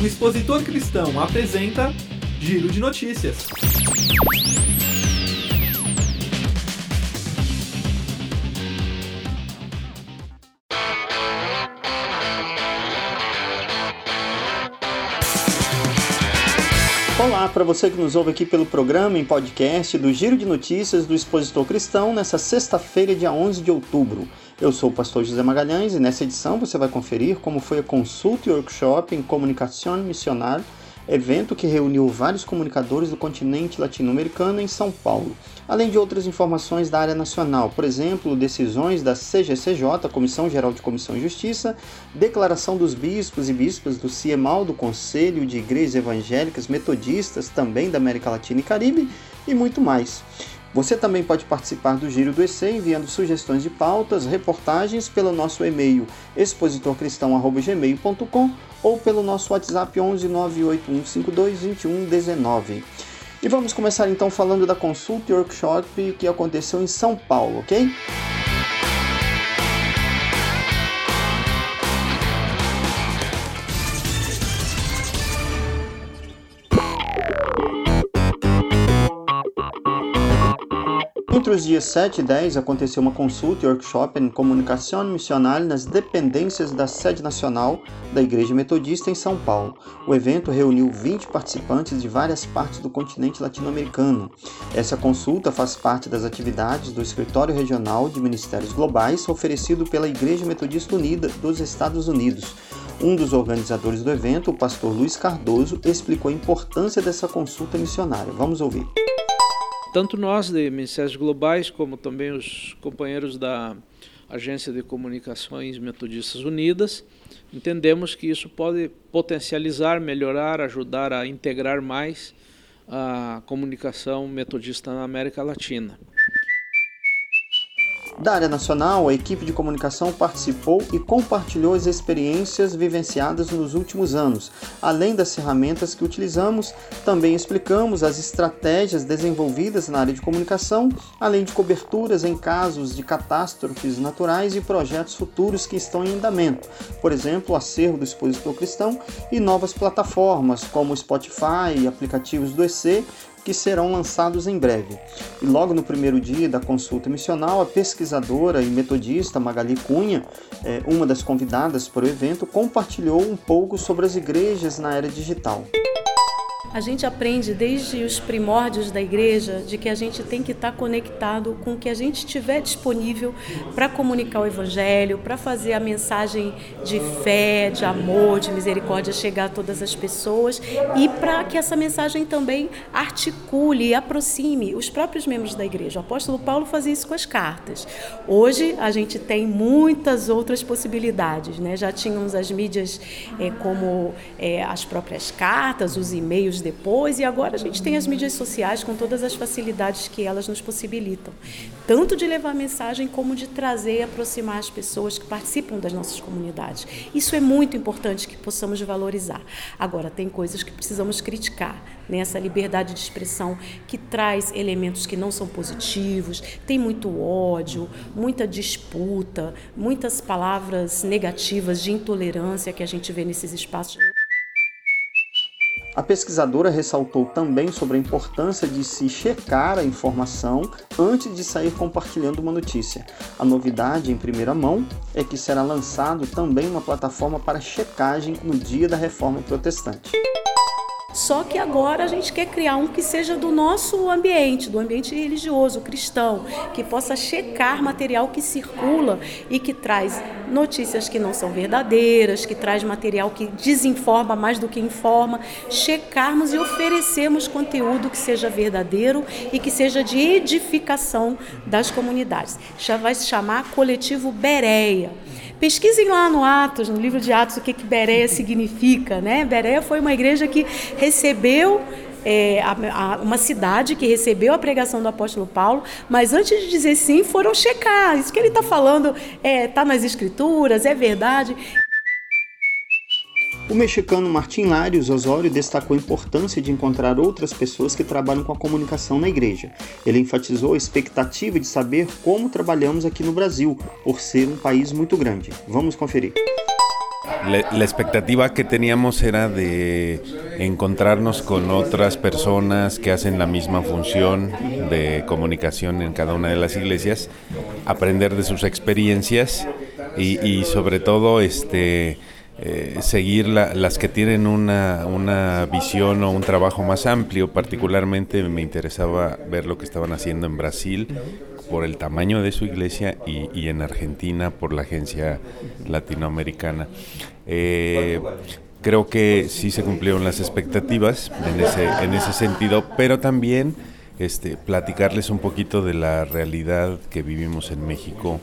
O Expositor Cristão apresenta Giro de Notícias. Olá para você que nos ouve aqui pelo programa em podcast do Giro de Notícias do Expositor Cristão nessa sexta-feira, dia 11 de outubro. Eu sou o pastor José Magalhães e nessa edição você vai conferir como foi a consulta e workshop em comunicação missionária evento que reuniu vários comunicadores do continente latino-americano em São Paulo, além de outras informações da área nacional, por exemplo, decisões da CGCJ, Comissão Geral de Comissão e Justiça, declaração dos bispos e bispas do CIEMAL, do Conselho de Igrejas Evangélicas Metodistas, também da América Latina e Caribe, e muito mais. Você também pode participar do Giro do EC enviando sugestões de pautas, reportagens pelo nosso e-mail expositorcristão.gmail.com ou pelo nosso WhatsApp 11 981522119. E vamos começar então falando da consulta e workshop que aconteceu em São Paulo, ok? Entre os dias 7 e 10 aconteceu uma consulta e workshop em comunicação missional nas dependências da sede nacional da Igreja Metodista em São Paulo. O evento reuniu 20 participantes de várias partes do continente latino-americano. Essa consulta faz parte das atividades do Escritório Regional de Ministérios Globais oferecido pela Igreja Metodista Unida dos Estados Unidos. Um dos organizadores do evento, o pastor Luiz Cardoso, explicou a importância dessa consulta missionária. Vamos ouvir. Tanto nós de Ministérios Globais, como também os companheiros da Agência de Comunicações Metodistas Unidas, entendemos que isso pode potencializar, melhorar, ajudar a integrar mais a comunicação metodista na América Latina. Da área nacional, a equipe de comunicação participou e compartilhou as experiências vivenciadas nos últimos anos. Além das ferramentas que utilizamos, também explicamos as estratégias desenvolvidas na área de comunicação, além de coberturas em casos de catástrofes naturais e projetos futuros que estão em andamento. Por exemplo, o acervo do expositor cristão e novas plataformas como Spotify aplicativos do EC que serão lançados em breve. E logo no primeiro dia da consulta missional, a pesquisadora e metodista Magali Cunha, é, uma das convidadas para o evento, compartilhou um pouco sobre as igrejas na era digital. A gente aprende desde os primórdios da igreja de que a gente tem que estar conectado com o que a gente tiver disponível para comunicar o evangelho, para fazer a mensagem de fé, de amor, de misericórdia chegar a todas as pessoas e para que essa mensagem também articule e aproxime os próprios membros da igreja. O apóstolo Paulo fazia isso com as cartas. Hoje a gente tem muitas outras possibilidades, né? Já tínhamos as mídias é, como é, as próprias cartas, os e-mails depois, e agora a gente tem as mídias sociais com todas as facilidades que elas nos possibilitam, tanto de levar mensagem como de trazer e aproximar as pessoas que participam das nossas comunidades. Isso é muito importante que possamos valorizar. Agora, tem coisas que precisamos criticar, nessa né? liberdade de expressão que traz elementos que não são positivos, tem muito ódio, muita disputa, muitas palavras negativas de intolerância que a gente vê nesses espaços. A pesquisadora ressaltou também sobre a importância de se checar a informação antes de sair compartilhando uma notícia. A novidade em primeira mão é que será lançado também uma plataforma para checagem no dia da reforma protestante. Só que agora a gente quer criar um que seja do nosso ambiente, do ambiente religioso, cristão, que possa checar material que circula e que traz notícias que não são verdadeiras, que traz material que desinforma mais do que informa, checarmos e oferecermos conteúdo que seja verdadeiro e que seja de edificação das comunidades. Já vai se chamar Coletivo Bereia. Pesquisem lá no Atos, no livro de Atos, o que, que Bereia significa. Né? Bereia foi uma igreja que recebeu é, a, a, uma cidade que recebeu a pregação do apóstolo Paulo, mas antes de dizer sim, foram checar. Isso que ele está falando está é, tá nas escrituras, é verdade. O mexicano Martin Larios Osório destacou a importância de encontrar outras pessoas que trabalham com a comunicação na igreja. Ele enfatizou a expectativa de saber como trabalhamos aqui no Brasil, por ser um país muito grande. Vamos conferir. la, expectativa que teníamos era de encontrarnos con otras personas que hacen la misma función de comunicación en cada una de las iglesias, aprender de sus experiencias y, sobre todo este eh, seguir las que tienen una, una, visión o un trabajo más amplio. Particularmente me interesaba ver lo que estaban haciendo en Brasil por el tamaño de su iglesia y, en Argentina por la agencia latinoamericana. Eh, creo que sí se cumplieron las expectativas en ese, en ese sentido, pero también este, platicarles un poquito de la realidad que vivimos en México.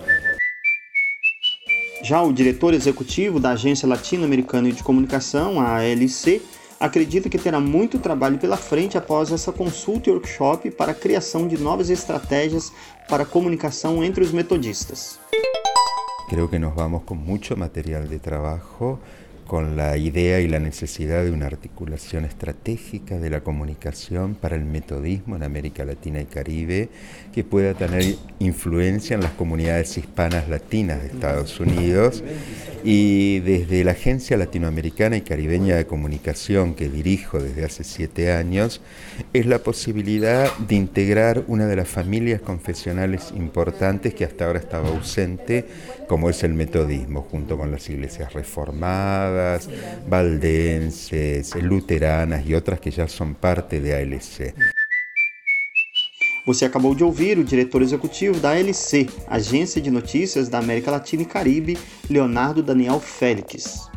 Já o diretor executivo da Agência Latino-Americana de Comunicação, a ALC, acredita que terá muito trabalho pela frente após essa consulta e workshop para a criação de novas estratégias para a comunicação entre os metodistas. Creo que nos vamos com muito material de trabalho con la idea y la necesidad de una articulación estratégica de la comunicación para el metodismo en América Latina y Caribe que pueda tener influencia en las comunidades hispanas latinas de Estados Unidos y desde la Agencia Latinoamericana y Caribeña de Comunicación que dirijo desde hace siete años es la posibilidad de integrar una de las familias confesionales importantes que hasta ahora estaba ausente como es el metodismo junto con las iglesias reformadas valdenses, luteranas e outras que já são parte da ALC. Você acabou de ouvir o diretor executivo da ALC, Agência de Notícias da América Latina e Caribe, Leonardo Daniel Félix.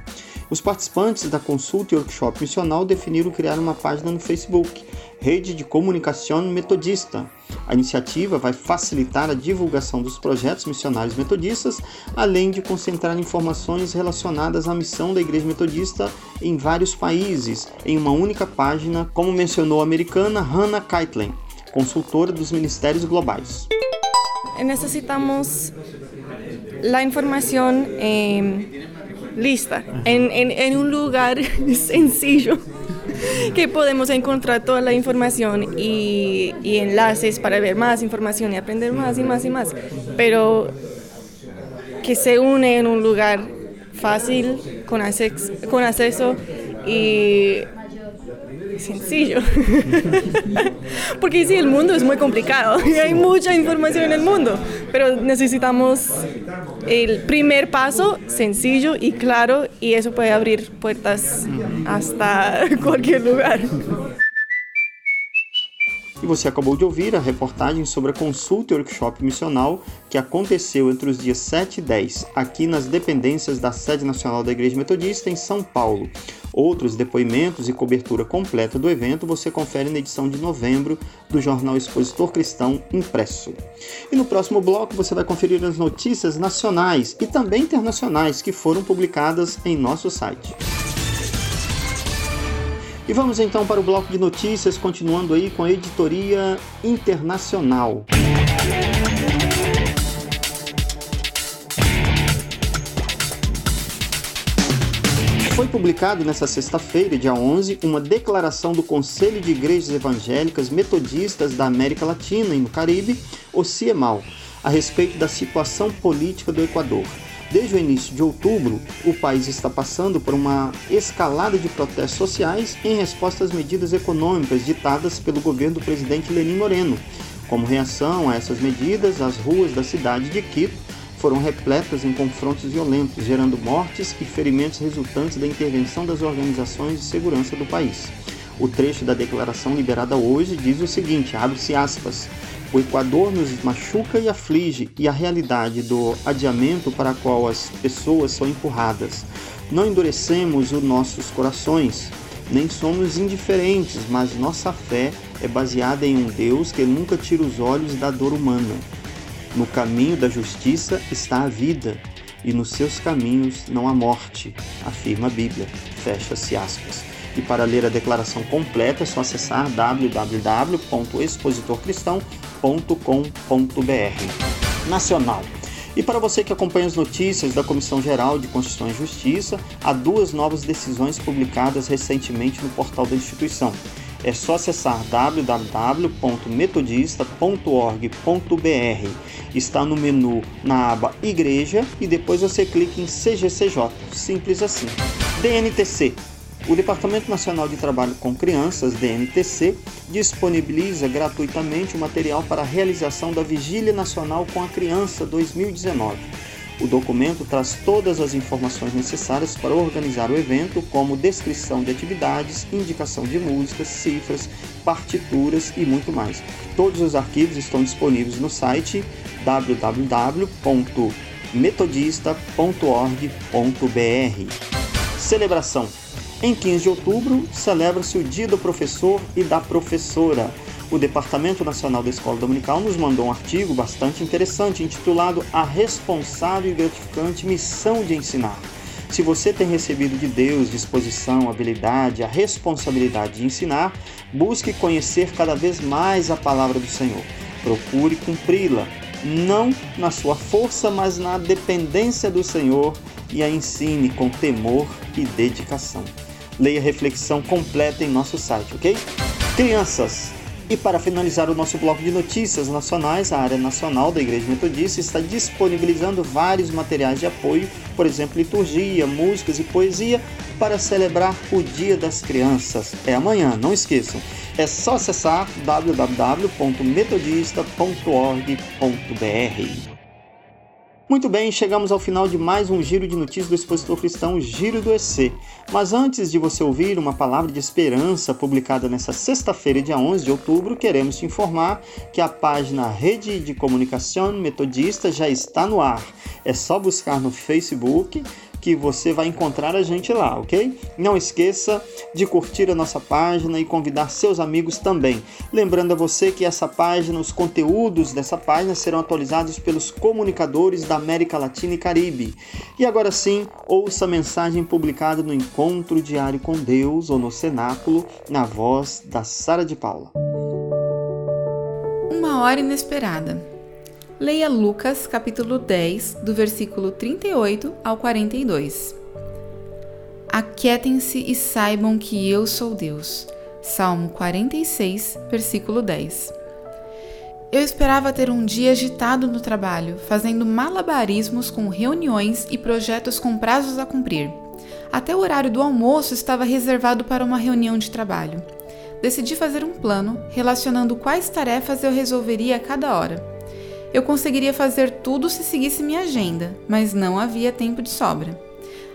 Os participantes da consulta e workshop missional definiram criar uma página no Facebook, Rede de Comunicação Metodista. A iniciativa vai facilitar a divulgação dos projetos missionários metodistas, além de concentrar informações relacionadas à missão da Igreja Metodista em vários países, em uma única página, como mencionou a americana Hannah Keitlin, consultora dos Ministérios Globais. Necessitamos a informação. Eh lista, en, un lugar sencillo que podemos encontrar toda la información y, enlaces para ver más información y aprender más y más y más. Pero que se une en un lugar fácil, con acceso y sencillo. Porque sí, el mundo es muy complicado y hay mucha información en el mundo, pero necesitamos el primer paso sencillo y claro y eso puede abrir puertas hasta cualquier lugar. E você acabou de ouvir a reportagem sobre a consulta e workshop missional que aconteceu entre os dias 7 e 10 aqui nas dependências da sede nacional da Igreja Metodista em São Paulo. Outros depoimentos e cobertura completa do evento você confere na edição de novembro do jornal Expositor Cristão impresso. E no próximo bloco você vai conferir as notícias nacionais e também internacionais que foram publicadas em nosso site. E vamos então para o bloco de notícias, continuando aí com a editoria internacional. Foi publicado nesta sexta-feira, dia 11, uma declaração do Conselho de Igrejas Evangélicas Metodistas da América Latina e no Caribe, o CIEMAL, a respeito da situação política do Equador. Desde o início de outubro, o país está passando por uma escalada de protestos sociais em resposta às medidas econômicas ditadas pelo governo do presidente Lenin Moreno. Como reação a essas medidas, as ruas da cidade de Quito foram repletas em confrontos violentos, gerando mortes e ferimentos resultantes da intervenção das organizações de segurança do país. O trecho da declaração liberada hoje diz o seguinte, abre-se aspas, o Equador nos machuca e aflige, e a realidade do adiamento para a qual as pessoas são empurradas. Não endurecemos os nossos corações, nem somos indiferentes, mas nossa fé é baseada em um Deus que nunca tira os olhos da dor humana. No caminho da justiça está a vida, e nos seus caminhos não há morte, afirma a Bíblia. Fecha-se aspas. E para ler a declaração completa é só acessar www.expositorcristão.com.br. Nacional. E para você que acompanha as notícias da Comissão Geral de Constituição e Justiça, há duas novas decisões publicadas recentemente no portal da instituição. É só acessar www.metodista.org.br. Está no menu na aba Igreja e depois você clica em CGCJ. Simples assim. DNTC o Departamento Nacional de Trabalho com Crianças, DNTC, disponibiliza gratuitamente o material para a realização da Vigília Nacional com a Criança 2019. O documento traz todas as informações necessárias para organizar o evento, como descrição de atividades, indicação de músicas, cifras, partituras e muito mais. Todos os arquivos estão disponíveis no site www.metodista.org.br. Celebração em 15 de outubro, celebra-se o Dia do Professor e da Professora. O Departamento Nacional da Escola Dominical nos mandou um artigo bastante interessante intitulado A Responsável e Gratificante Missão de Ensinar. Se você tem recebido de Deus disposição, habilidade, a responsabilidade de ensinar, busque conhecer cada vez mais a palavra do Senhor. Procure cumpri-la, não na sua força, mas na dependência do Senhor e a ensine com temor e dedicação. Leia a reflexão completa em nosso site, ok? Crianças, e para finalizar o nosso bloco de notícias nacionais, a área nacional da Igreja Metodista está disponibilizando vários materiais de apoio, por exemplo, liturgia, músicas e poesia, para celebrar o Dia das Crianças. É amanhã, não esqueçam. É só acessar www.metodista.org.br. Muito bem, chegamos ao final de mais um giro de notícias do expositor cristão Giro do EC. Mas antes de você ouvir uma palavra de esperança publicada nessa sexta-feira, dia 11 de outubro, queremos te informar que a página Rede de Comunicação Metodista já está no ar. É só buscar no Facebook que você vai encontrar a gente lá, ok? Não esqueça de curtir a nossa página e convidar seus amigos também. Lembrando a você que essa página, os conteúdos dessa página serão atualizados pelos comunicadores da América Latina e Caribe. E agora sim, ouça a mensagem publicada no Encontro Diário com Deus ou no Cenáculo, na voz da Sara de Paula. Uma hora inesperada. Leia Lucas capítulo 10, do versículo 38 ao 42. Aquietem-se e saibam que eu sou Deus. Salmo 46, versículo 10. Eu esperava ter um dia agitado no trabalho, fazendo malabarismos com reuniões e projetos com prazos a cumprir. Até o horário do almoço estava reservado para uma reunião de trabalho. Decidi fazer um plano relacionando quais tarefas eu resolveria a cada hora. Eu conseguiria fazer tudo se seguisse minha agenda, mas não havia tempo de sobra.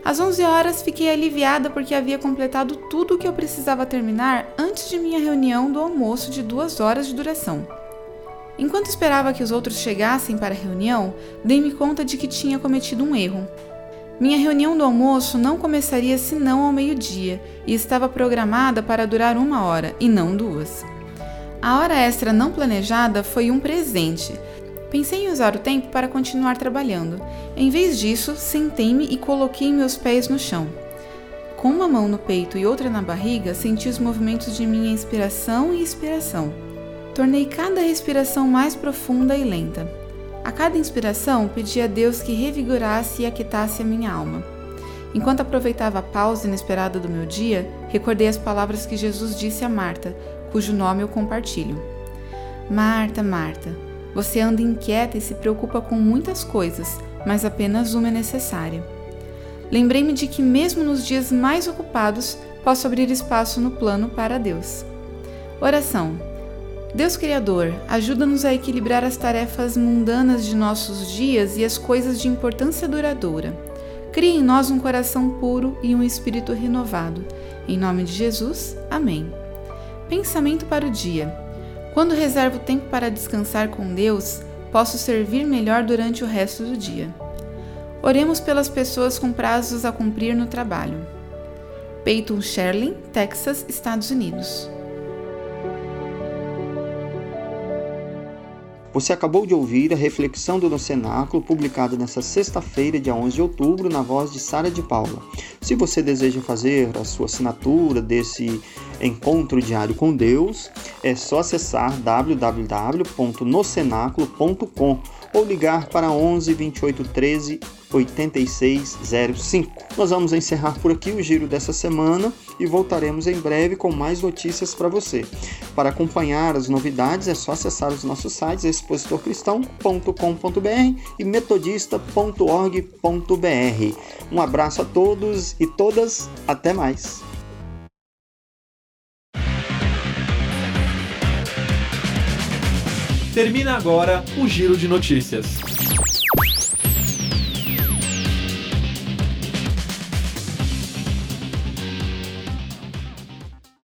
Às 11 horas fiquei aliviada porque havia completado tudo o que eu precisava terminar antes de minha reunião do almoço de duas horas de duração. Enquanto esperava que os outros chegassem para a reunião, dei-me conta de que tinha cometido um erro. Minha reunião do almoço não começaria senão ao meio-dia e estava programada para durar uma hora e não duas. A hora extra não planejada foi um presente, Pensei em usar o tempo para continuar trabalhando. Em vez disso, sentei-me e coloquei meus pés no chão. Com uma mão no peito e outra na barriga, senti os movimentos de minha inspiração e expiração. Tornei cada respiração mais profunda e lenta. A cada inspiração, pedi a Deus que revigorasse e aquietasse a minha alma. Enquanto aproveitava a pausa inesperada do meu dia, recordei as palavras que Jesus disse a Marta, cujo nome eu compartilho. Marta, Marta, você anda inquieta e se preocupa com muitas coisas, mas apenas uma é necessária. Lembrei-me de que, mesmo nos dias mais ocupados, posso abrir espaço no plano para Deus. Oração. Deus Criador, ajuda-nos a equilibrar as tarefas mundanas de nossos dias e as coisas de importância duradoura. Crie em nós um coração puro e um espírito renovado. Em nome de Jesus, amém. Pensamento para o dia. Quando reservo tempo para descansar com Deus, posso servir melhor durante o resto do dia. Oremos pelas pessoas com prazos a cumprir no trabalho. Peyton Sherlin, Texas, Estados Unidos. Você acabou de ouvir a reflexão do Cenáculo, publicada nesta sexta-feira, dia 11 de outubro, na voz de Sara de Paula. Se você deseja fazer a sua assinatura desse encontro diário com Deus, é só acessar www.nocenáculo.com ou ligar para 11 28 13 8605. Nós vamos encerrar por aqui o giro dessa semana e voltaremos em breve com mais notícias para você. Para acompanhar as novidades é só acessar os nossos sites expositorcristão.com.br e metodista.org.br. Um abraço a todos e todas, até mais. Termina agora o Giro de Notícias.